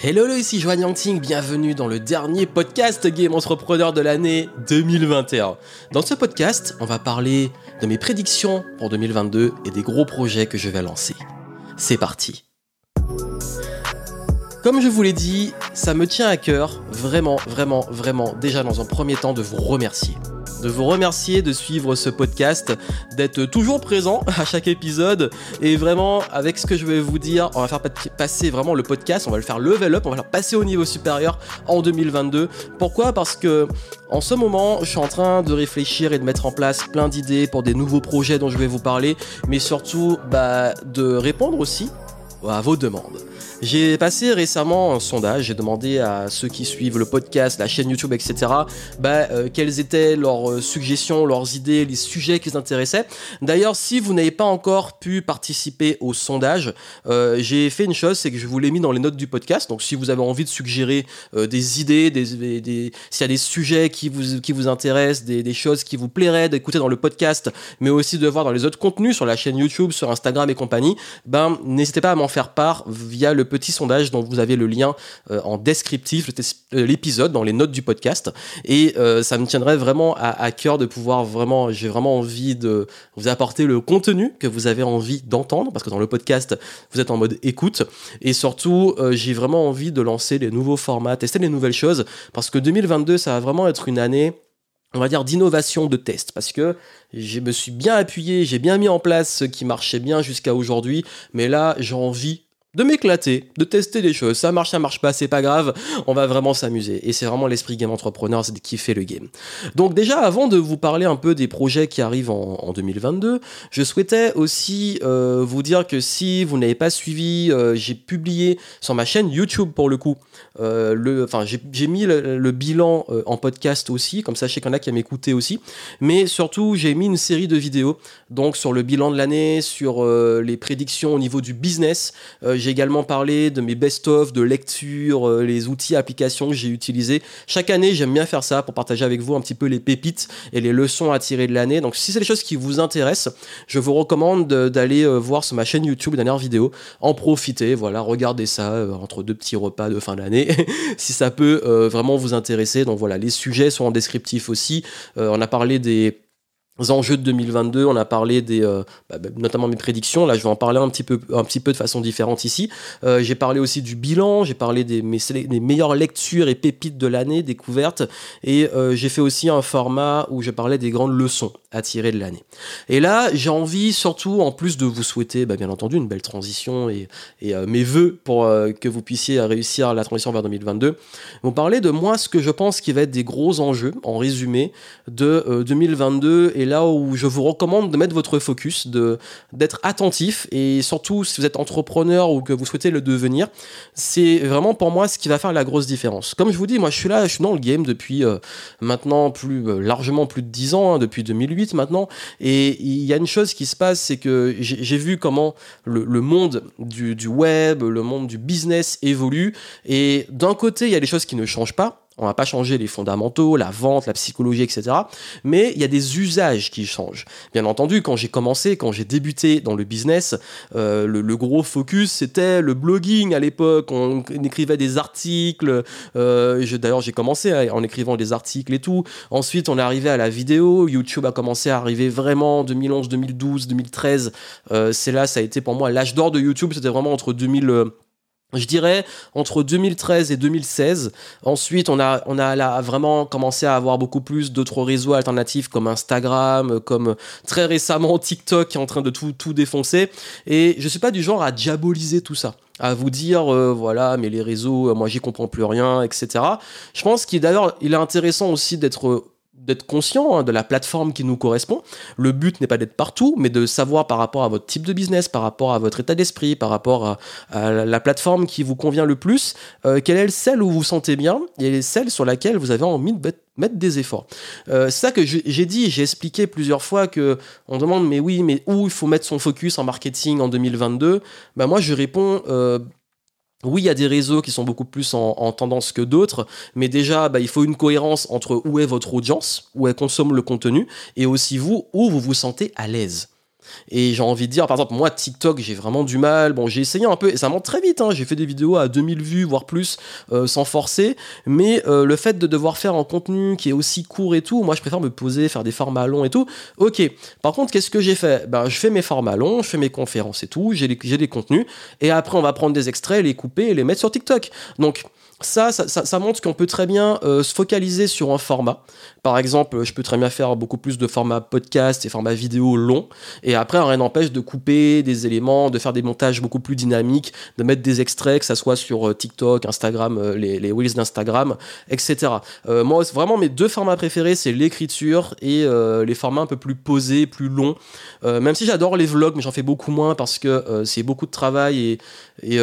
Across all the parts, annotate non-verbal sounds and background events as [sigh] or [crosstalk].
Hello, ici Joanne Yangting, bienvenue dans le dernier podcast Game Entrepreneur de l'année 2021. Dans ce podcast, on va parler de mes prédictions pour 2022 et des gros projets que je vais lancer. C'est parti. Comme je vous l'ai dit, ça me tient à cœur, vraiment, vraiment, vraiment, déjà dans un premier temps, de vous remercier de vous remercier de suivre ce podcast, d'être toujours présent à chaque épisode et vraiment avec ce que je vais vous dire, on va faire passer vraiment le podcast, on va le faire level up, on va le faire passer au niveau supérieur en 2022. Pourquoi? Parce que en ce moment, je suis en train de réfléchir et de mettre en place plein d'idées pour des nouveaux projets dont je vais vous parler, mais surtout bah, de répondre aussi à vos demandes. J'ai passé récemment un sondage, j'ai demandé à ceux qui suivent le podcast, la chaîne YouTube, etc., bah, euh, quelles étaient leurs euh, suggestions, leurs idées, les sujets qui les intéressaient. D'ailleurs, si vous n'avez pas encore pu participer au sondage, euh, j'ai fait une chose, c'est que je vous l'ai mis dans les notes du podcast. Donc, si vous avez envie de suggérer des idées, s'il y a des sujets qui vous, qui vous intéressent, des, des choses qui vous plairaient d'écouter dans le podcast, mais aussi de voir dans les autres contenus sur la chaîne YouTube, sur Instagram et compagnie, ben, n'hésitez pas à m'en faire part via le petit sondage dont vous avez le lien euh, en descriptif, euh, l'épisode, dans les notes du podcast. Et euh, ça me tiendrait vraiment à, cœur de pouvoir vraiment, j'ai vraiment envie de vous apporter le contenu que vous avez envie d'entendre, parce que dans le podcast, vous êtes en mode écoute. Et surtout, j'ai vraiment envie de lancer les nouveaux formats, tester les nouvelles choses, parce que 2022, ça va vraiment être une année on va dire d'innovation de test. Parce que je me suis bien appuyé, j'ai bien mis en place ce qui marchait bien jusqu'à aujourd'hui, mais là j'ai envie de m'éclater, de tester des choses. Ça marche, ça marche pas, c'est pas grave. On va vraiment s'amuser. Et c'est vraiment l'esprit game entrepreneur, c'est de kiffer le game. Donc déjà, avant de vous parler un peu des projets qui arrivent en, 2022, je souhaitais aussi euh, vous dire que si vous n'avez pas suivi, euh, j'ai publié sur ma chaîne YouTube pour le coup. Euh, j'ai mis le, bilan en podcast aussi, comme ça je qu'il y en a qui m'écouter aussi. Mais surtout, j'ai mis une série de vidéos donc sur le bilan de l'année, sur les prédictions au niveau du business. J'ai également parlé de mes best-of, de lecture, euh, les outils, applications que j'ai utilisés. Chaque année, j'aime bien faire ça pour partager avec vous un petit peu les pépites et les leçons à tirer de l'année. Donc si c'est des choses qui vous intéressent, je vous recommande d'aller euh, voir sur ma chaîne YouTube dernière vidéo, en profiter, voilà, regardez ça euh, entre deux petits repas de fin d'année, [laughs] si ça peut vraiment vous intéresser. Donc voilà, les sujets sont en descriptif aussi. on a parlé des enjeux de 2022, on a parlé des, euh, bah, bah, notamment mes prédictions. Là, je vais en parler un petit peu, un petit peu de façon différente ici. Euh, j'ai parlé aussi du bilan, j'ai parlé des, meilleures lectures et pépites de l'année découvertes, et euh, j'ai fait aussi un format où je parlais des grandes leçons à tirer de l'année. Et là, j'ai envie surtout, en plus de vous souhaiter, bah, bien entendu, une belle transition et, et mes voeux pour que vous puissiez réussir la transition vers 2022, vous parler de moi ce que je pense qui va être des gros enjeux, en résumé, de 2022 et là où je vous recommande de mettre votre focus, de d'être attentif et surtout si vous êtes entrepreneur ou que vous souhaitez le devenir, c'est vraiment pour moi ce qui va faire la grosse différence. Comme je vous dis, moi je suis là, je suis dans le game depuis euh, maintenant plus euh, largement plus de 10 ans, hein, depuis 2008 maintenant, et il y a une chose qui se passe, c'est que j'ai vu comment le, monde du, du web, le monde du business évolue, et d'un côté il y a des choses qui ne changent pas, on va pas changer les fondamentaux, la vente, la psychologie, etc. Mais il y a des usages qui changent. Bien entendu, quand j'ai commencé, quand j'ai débuté dans le business, euh, le, gros focus c'était le blogging à l'époque. On, écrivait des articles. Euh, D'ailleurs, j'ai commencé en écrivant des articles et tout. Ensuite, on est arrivé à la vidéo. YouTube a commencé à arriver vraiment en 2011, 2012, 2013. C'est là, ça a été pour moi l'âge d'or de YouTube. C'était vraiment entre 2000 je dirais entre 2013 et 2016. Ensuite, on a, on a vraiment commencé à avoir beaucoup plus d'autres réseaux alternatifs comme Instagram, comme très récemment [laughs] TikTok qui est en train de tout, tout défoncer. Et je suis pas du genre à diaboliser tout ça à vous dire euh, voilà mais les réseaux moi j'y comprends plus rien etc je pense qu'il d'ailleurs il est intéressant aussi d'être d'être conscient hein, de la plateforme qui nous correspond. Le but n'est pas d'être partout, mais de savoir par rapport à votre type de business, par rapport à votre état d'esprit, par rapport à, la plateforme qui vous convient le plus, euh, quelle est celle où vous vous sentez bien et celle sur laquelle vous avez envie de mettre des efforts? Euh, ça que j'ai dit, j'ai expliqué plusieurs fois que on demande mais oui, mais où il faut mettre son focus en marketing en 2022 Ben moi je réponds euh, oui, il y a des réseaux qui sont beaucoup plus en, tendance que d'autres, mais déjà, bah, il faut une cohérence entre où est votre audience, où elle consomme le contenu, et aussi vous, où vous vous sentez à l'aise. Et j'ai envie de dire, par exemple, moi, TikTok, j'ai vraiment du mal. Bon, j'ai essayé un peu, et ça monte très vite. Hein. J'ai fait des vidéos à 2000 vues, voire plus, euh, sans forcer. Mais euh, le fait de devoir faire un contenu qui est aussi court et tout, moi, je préfère me poser, faire des formats longs et tout. Ok. Par contre, qu'est-ce que j'ai fait? Ben, Je fais mes formats longs, je fais mes conférences et tout, j'ai des contenus. Et après, on va prendre des extraits, les couper et les mettre sur TikTok. Donc, ça, ça, montre qu'on peut très bien euh, se focaliser sur un format. Par exemple, je peux très bien faire beaucoup plus de formats podcast et formats vidéo longs. Et après, rien n'empêche de couper des éléments, de faire des montages beaucoup plus dynamiques, de mettre des extraits, que ça soit sur euh, TikTok, Instagram, euh, les, les d'Instagram, etc. moi, vraiment, mes deux formats préférés, c'est l'écriture et les formats un peu plus posés, plus longs. même si j'adore les vlogs, mais j'en fais beaucoup moins parce que c'est beaucoup de travail et, et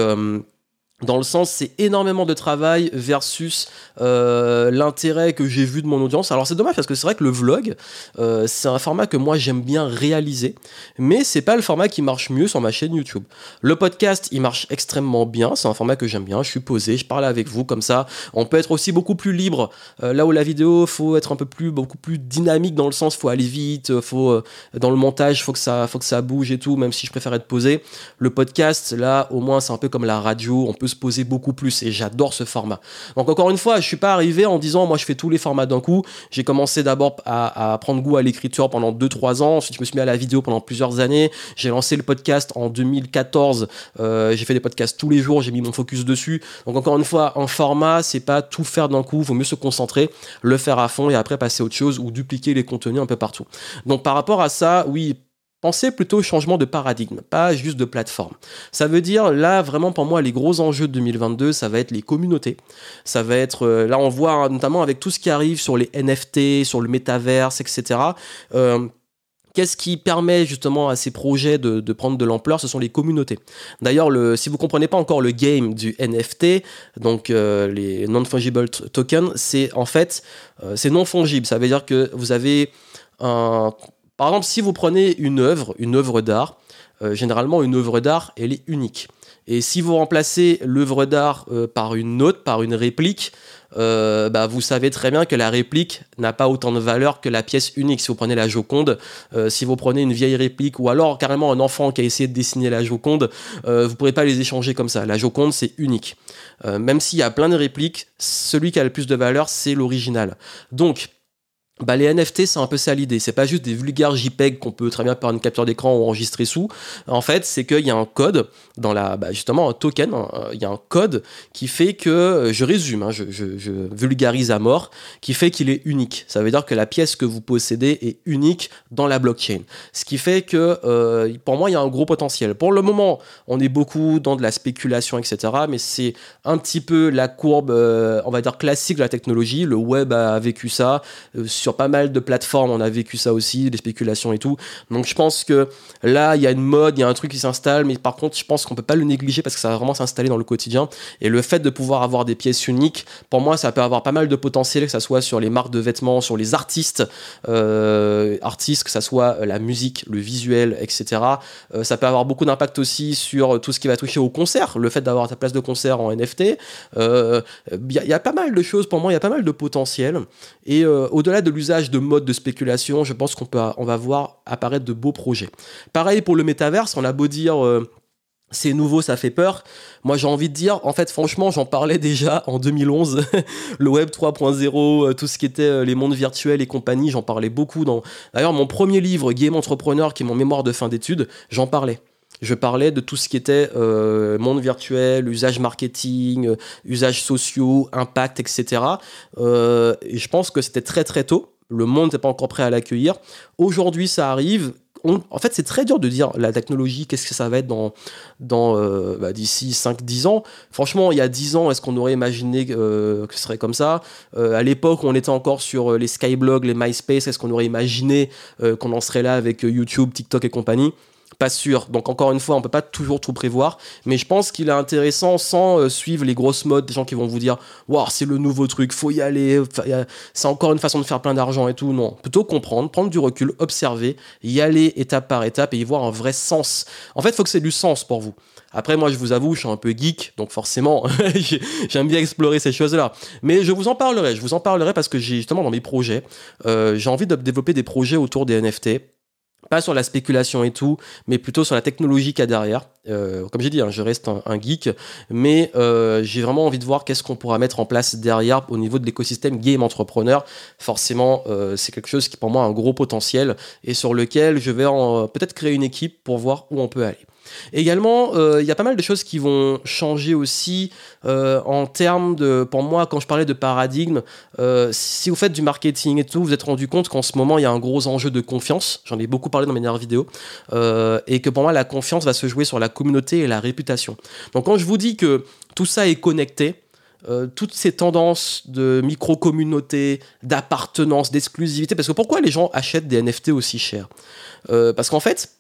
dans le sens c'est énormément de travail versus euh, l'intérêt que j'ai vu de mon audience. Alors c'est dommage parce que c'est vrai que le vlog euh, c'est un format que moi j'aime bien réaliser, mais c'est pas le format qui marche mieux sur ma chaîne YouTube. Le podcast il marche extrêmement bien, c'est un format que j'aime bien. Je suis posé, je parle avec vous comme ça. On peut être aussi beaucoup plus libre. Euh, là où la vidéo faut être un peu plus beaucoup plus dynamique dans le sens faut aller vite, faut dans le montage faut que ça faut que ça bouge et tout. Même si je préfère être posé. Le podcast là au moins c'est un peu comme la radio, on peut se poser beaucoup plus et j'adore ce format. Donc encore une fois, je suis pas arrivé en disant moi je fais tous les formats d'un coup. J'ai commencé d'abord à, prendre goût à l'écriture pendant 2-3 ans, ensuite je me suis mis à la vidéo pendant plusieurs années. J'ai lancé le podcast en 2014. Euh, j'ai fait des podcasts tous les jours, j'ai mis mon focus dessus. Donc encore une fois, un format, c'est pas tout faire d'un coup, vaut mieux se concentrer, le faire à fond et après passer autre chose ou dupliquer les contenus un peu partout. Donc par rapport à ça, oui, Pensez plutôt au changement de paradigme, pas juste de plateforme. Ça veut dire, là, vraiment, pour moi, les gros enjeux de 2022, ça va être les communautés. Ça va être, euh, là, on voit hein, notamment avec tout ce qui arrive sur les NFT, sur le métaverse, etc. Euh, qu'est-ce qui permet justement à ces projets de, prendre de l'ampleur? Ce sont les communautés. D'ailleurs, si vous comprenez pas encore le game du NFT, donc euh, les non-fungible tokens, c'est en fait, c'est non fungible. Ça veut dire que vous avez un par exemple, si vous prenez une œuvre, une œuvre d'art, euh, généralement une œuvre d'art, elle est unique. Et si vous remplacez l'œuvre d'art euh, par une autre, par une réplique, euh, bah, vous savez très bien que la réplique n'a pas autant de valeur que la pièce unique. Si vous prenez la Joconde, si vous prenez une vieille réplique ou alors carrément un enfant qui a essayé de dessiner la Joconde, vous ne pourrez pas les échanger comme ça. La Joconde, c'est unique. même s'il y a plein de répliques, celui qui a le plus de valeur, c'est l'original. Donc, bah, les NFT, c'est un peu ça l'idée. C'est pas juste des vulgaires JPEG qu'on peut très bien par une capture d'écran ou enregistrer sous. En fait, c'est qu'il y a un code dans la, bah, justement, un token. Hein, il y a un code qui fait que, euh, je résume, hein, je, vulgarise à mort, qui fait qu'il est unique. Ça veut dire que la pièce que vous possédez est unique dans la blockchain. Ce qui fait que, euh, pour moi, il y a un gros potentiel. Pour le moment, on est beaucoup dans de la spéculation, etc. Mais c'est un petit peu la courbe, euh, on va dire classique de la technologie. Le web a vécu ça sur pas mal de plateformes, on a vécu ça aussi, des spéculations et tout. Donc je pense que là, il y a une mode, il y a un truc qui s'installe, mais par contre, je pense qu'on peut pas le négliger parce que ça va vraiment s'installer dans le quotidien. Et le fait de pouvoir avoir des pièces uniques, pour moi, ça peut avoir pas mal de potentiel, que ça soit sur les marques de vêtements, sur les artistes, euh, artistes, que ça soit euh, la musique, le visuel, etc. Euh, ça peut avoir beaucoup d'impact aussi sur tout ce qui va toucher au concert, le fait d'avoir ta place de concert en NFT. Il y, a pas mal de choses, pour moi, il y a pas mal de potentiel. Et au-delà de l'usage de modes de spéculation, je pense qu'on peut, on va voir apparaître de beaux projets. Pareil pour le métaverse, on a beau dire euh, c'est nouveau, ça fait peur. Moi, j'ai envie de dire, en fait, franchement, j'en parlais déjà en 2011. [laughs] le web 3.0, euh, tout ce qui était euh, les mondes virtuels et compagnie, j'en parlais beaucoup. Dans... D'ailleurs, mon premier livre, Game Entrepreneur, qui est mon mémoire de fin d'études, j'en parlais. Je parlais de tout ce qui était monde virtuel, usage marketing, usages sociaux, impact, etc. et je pense que c'était très très tôt le monde n'est pas encore prêt à l'accueillir. Aujourd'hui, ça arrive. en fait, c'est très dur de dire la technologie, qu'est-ce que ça va être dans, euh, bah, d'ici 5-10 ans. Franchement, il y a 10 ans, est-ce qu'on aurait imaginé euh, que ce serait comme ça? Euh, À l'époque, on était encore sur les Skyblogs, les MySpace, est-ce qu'on aurait imaginé qu'on en serait là avec YouTube, TikTok et compagnie? Pas sûr. Donc encore une fois, on peut pas toujours tout prévoir, mais je pense qu'il est intéressant sans euh, suivre les grosses modes des gens qui vont vous dire "Waouh, c'est le nouveau truc, faut y aller, c'est encore une façon de faire plein d'argent et tout." Non, plutôt comprendre, prendre du recul, observer, y aller étape par étape et y voir un vrai sens. En fait, faut que c'est du sens pour vous. Après, moi, je vous avoue, je suis un peu geek, donc forcément, [laughs] j'aime bien explorer ces choses-là. Mais je vous en parlerai, je vous en parlerai parce que j'ai justement dans mes projets, euh, j'ai envie de développer des projets autour des NFT pas sur la spéculation et tout, mais plutôt sur la technologie qu'il y a derrière. Euh, comme j'ai dit, hein, je reste un, geek, mais euh, j'ai vraiment envie de voir qu'est-ce qu'on pourra mettre en place derrière au niveau de l'écosystème game entrepreneur. Forcément, euh, c'est quelque chose qui pour moi a un gros potentiel et sur lequel je vais peut-être créer une équipe pour voir où on peut aller. Également, euh, il y a pas mal de choses qui vont changer aussi euh, en termes de, pour moi, quand je parlais de paradigme, euh, si vous faites du marketing et tout, vous vous êtes rendu compte qu'en ce moment, il y a un gros enjeu de confiance. J'en ai beaucoup parlé dans mes dernières vidéos. et que pour moi, la confiance va se jouer sur la communauté et la réputation. Donc quand je vous dis que tout ça est connecté, toutes ces tendances de micro-communauté, d'appartenance, d'exclusivité. Parce que pourquoi les gens achètent des NFT aussi chers? Parce qu'en fait,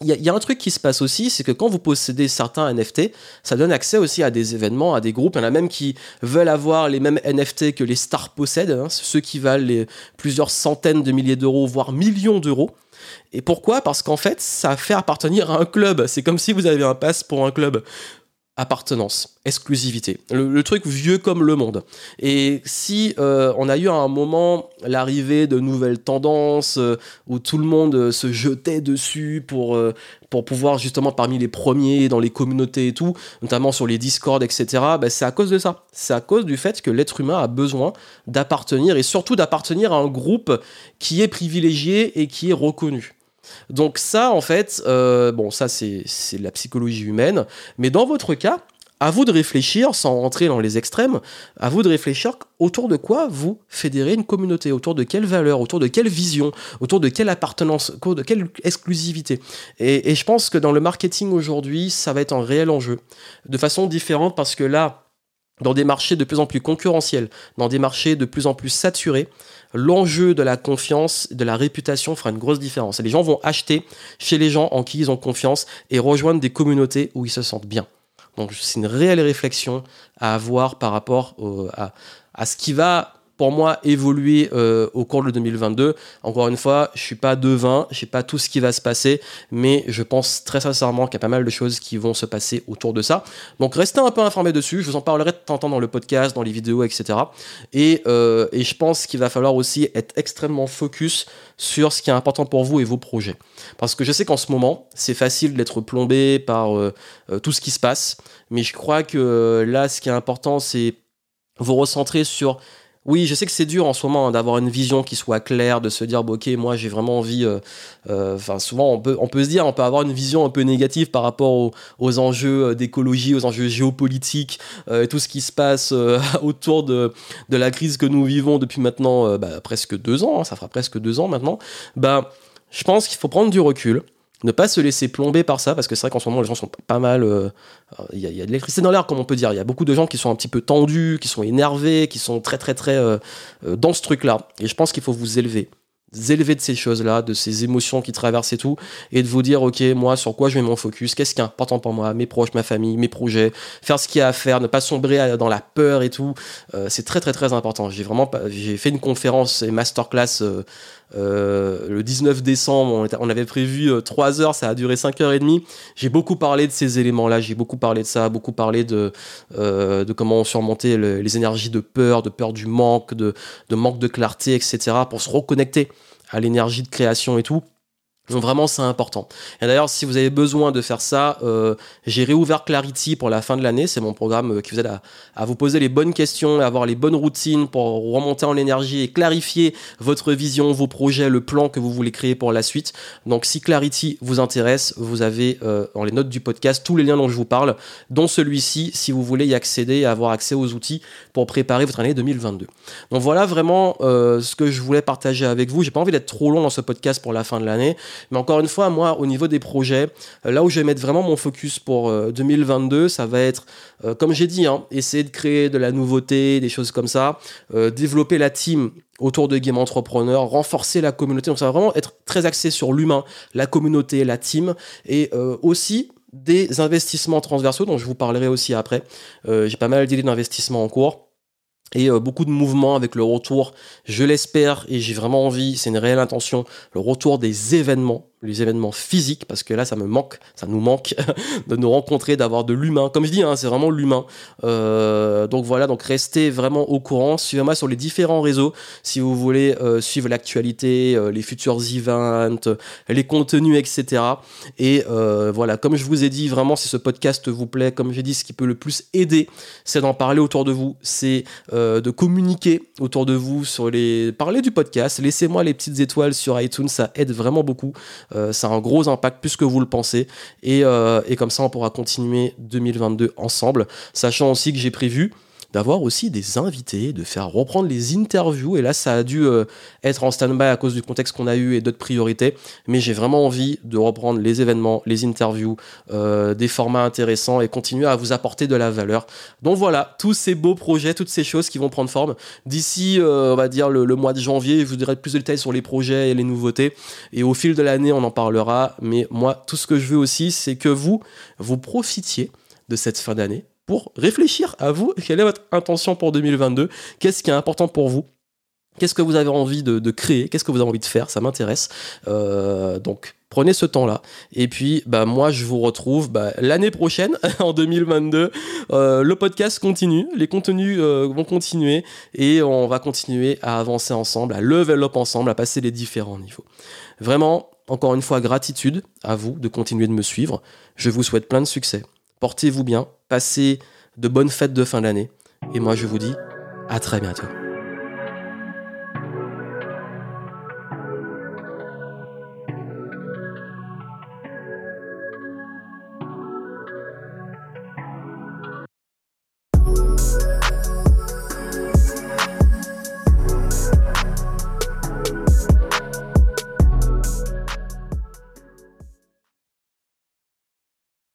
il y, a un truc qui se passe aussi, c'est que quand vous possédez certains NFT, ça donne accès aussi à des événements, à des groupes. Il y en a même qui veulent avoir les mêmes NFT que les stars possèdent, hein, ceux qui valent plusieurs centaines de milliers d'euros, voire millions d'euros. Et pourquoi? Parce qu'en fait, ça fait appartenir à un club. C'est comme si vous avez un pass pour un club appartenance, exclusivité, le, truc vieux comme le monde. Et si euh, on a eu à un moment l'arrivée de nouvelles tendances euh, où tout le monde euh, se jetait dessus pour, pour pouvoir justement parmi les premiers dans les communautés et tout, notamment sur les Discord, etc., bah, c'est à cause de ça. C'est à cause du fait que l'être humain a besoin d'appartenir et surtout d'appartenir à un groupe qui est privilégié et qui est reconnu. Donc ça, en fait, euh, bon, ça c'est la psychologie humaine, mais dans votre cas, à vous de réfléchir, sans rentrer dans les extrêmes, à vous de réfléchir autour de quoi vous fédérez une communauté, autour de quelle valeur, autour de quelle vision, autour de quelle appartenance, de quelle exclusivité. Et je pense que dans le marketing aujourd'hui, ça va être un réel enjeu, de façon différente parce que là, dans des marchés de plus en plus concurrentiels, dans des marchés de plus en plus saturés, l'enjeu de la confiance, de la réputation fera une grosse différence. Les gens vont acheter chez les gens en qui ils ont confiance et rejoindre des communautés où ils se sentent bien. Donc c'est une réelle réflexion à avoir par rapport à, à ce qui va pour moi évoluer euh, au cours de 2022. Encore une fois, je suis pas devin, je sais pas tout ce qui va se passer, mais je pense très sincèrement qu'il y a pas mal de choses qui vont se passer autour de ça. Donc restez un peu informés dessus, je vous en parlerai de temps en temps dans le podcast, dans les vidéos, etc. Et, euh, et je pense qu'il va falloir aussi être extrêmement focus sur ce qui est important pour vous et vos projets. Parce que je sais qu'en ce moment, c'est facile d'être plombé par euh, tout ce qui se passe, mais je crois que là, ce qui est important, c'est vous recentrer sur oui, je sais que c'est dur en ce moment hein, d'avoir une vision qui soit claire, de se dire, ok, moi j'ai vraiment envie. Euh, euh, enfin, souvent on peut, on peut se dire, on peut avoir une vision un peu négative par rapport aux, enjeux euh, d'écologie, aux enjeux géopolitiques, et tout ce qui se passe [laughs] autour de, de la crise que nous vivons depuis maintenant bah, presque deux ans. Hein, ça fera presque deux ans maintenant. Bah, je pense qu'il faut prendre du recul ne pas se laisser plomber par ça, parce que c'est vrai qu'en ce moment, les gens sont pas mal. Euh, il y, a de l'électricité dans l'air, comme on peut dire. Il y a beaucoup de gens qui sont un petit peu tendus, qui sont énervés, qui sont très, très, très euh, euh, dans ce truc-là. Et je pense qu'il faut vous élever élever de ces choses-là, de ces émotions qui traversent et tout, et de vous dire, ok, moi, sur quoi je mets mon focus, qu'est-ce qui est important pour moi, mes proches, ma famille, mes projets, faire ce qu'il y a à faire, ne pas sombrer dans la peur et tout, euh, c'est très très très important. J'ai vraiment, j'ai fait une conférence et masterclass euh, euh, le 19 décembre, on, avait prévu 3 heures, ça a duré 5 heures et demie. J'ai beaucoup parlé de ces éléments-là, j'ai beaucoup parlé de ça, beaucoup parlé de, de comment surmonter les énergies de peur, de peur du manque, de, de manque de clarté, etc., pour se reconnecter à l'énergie de création et tout. Donc vraiment c'est important. Et d'ailleurs si vous avez besoin de faire ça, euh, j'ai réouvert Clarity pour la fin de l'année. C'est mon programme euh, qui vous aide à, vous poser les bonnes questions et avoir les bonnes routines pour remonter en énergie et clarifier votre vision, vos projets, le plan que vous voulez créer pour la suite. Donc si Clarity vous intéresse, vous avez euh, dans les notes du podcast tous les liens dont je vous parle, dont celui-ci si vous voulez y accéder et avoir accès aux outils pour préparer votre année 2022. Donc voilà vraiment ce que je voulais partager avec vous. J'ai pas envie d'être trop long dans ce podcast pour la fin de l'année. Mais encore une fois, moi, au niveau des projets, euh, là où je vais mettre vraiment mon focus pour 2022, euh, ça va être, euh, comme j'ai dit, hein, essayer de créer de la nouveauté, des choses comme ça, développer la team autour de Game Entrepreneur, renforcer la communauté. Donc ça va vraiment être très axé sur l'humain, la communauté, la team, et aussi des investissements transversaux dont je vous parlerai aussi après. j'ai pas mal d'idées d'investissement en cours et euh, beaucoup de mouvements avec le retour, je l'espère et j'ai vraiment envie, c'est une réelle intention, le retour des événements, les événements physiques, parce que là, ça me manque, ça nous manque [laughs] de nous rencontrer, d'avoir de l'humain. Comme je dis, hein, c'est vraiment l'humain. Euh, donc voilà, donc restez vraiment au courant. Suivez-moi sur les différents réseaux si vous voulez euh, suivre l'actualité, euh, les futurs events, les contenus, etc. Et voilà, comme je vous ai dit, vraiment, si ce podcast vous plaît, comme j'ai dit, ce qui peut le plus aider, c'est d'en parler autour de vous, c'est de communiquer autour de vous sur les... Parler du podcast, laissez-moi les petites étoiles sur iTunes, ça aide vraiment beaucoup. Euh, ça a un gros impact plus que vous le pensez. Et, euh, et comme ça, on pourra continuer 2022 ensemble, sachant aussi que j'ai prévu d'avoir aussi des invités, de faire reprendre les interviews. Et là, ça a dû euh, être en stand-by à cause du contexte qu'on a eu et d'autres priorités. Mais j'ai vraiment envie de reprendre les événements, les interviews, euh, des formats intéressants et continuer à vous apporter de la valeur. Donc voilà, tous ces beaux projets, toutes ces choses qui vont prendre forme. D'ici, euh, on va dire, le, mois de janvier, je vous dirai plus de détails sur les projets et les nouveautés. Et au fil de l'année, on en parlera. Mais moi, tout ce que je veux aussi, c'est que vous, vous profitiez de cette fin d'année pour réfléchir à vous, quelle est votre intention pour 2022, qu'est-ce qui est important pour vous, qu'est-ce que vous avez envie de, créer, qu'est-ce que vous avez envie de faire, ça m'intéresse. Euh, donc prenez ce temps-là. Et puis, bah, moi, je vous retrouve bah, l'année prochaine, [laughs] en 2022. Euh, le podcast continue, les contenus euh, vont continuer et on va continuer à avancer ensemble, à level up ensemble, à passer les différents niveaux. Vraiment, encore une fois, gratitude à vous de continuer de me suivre. Je vous souhaite plein de succès. Portez-vous bien, passez de bonnes fêtes de fin d'année. Et moi, je vous dis à très bientôt.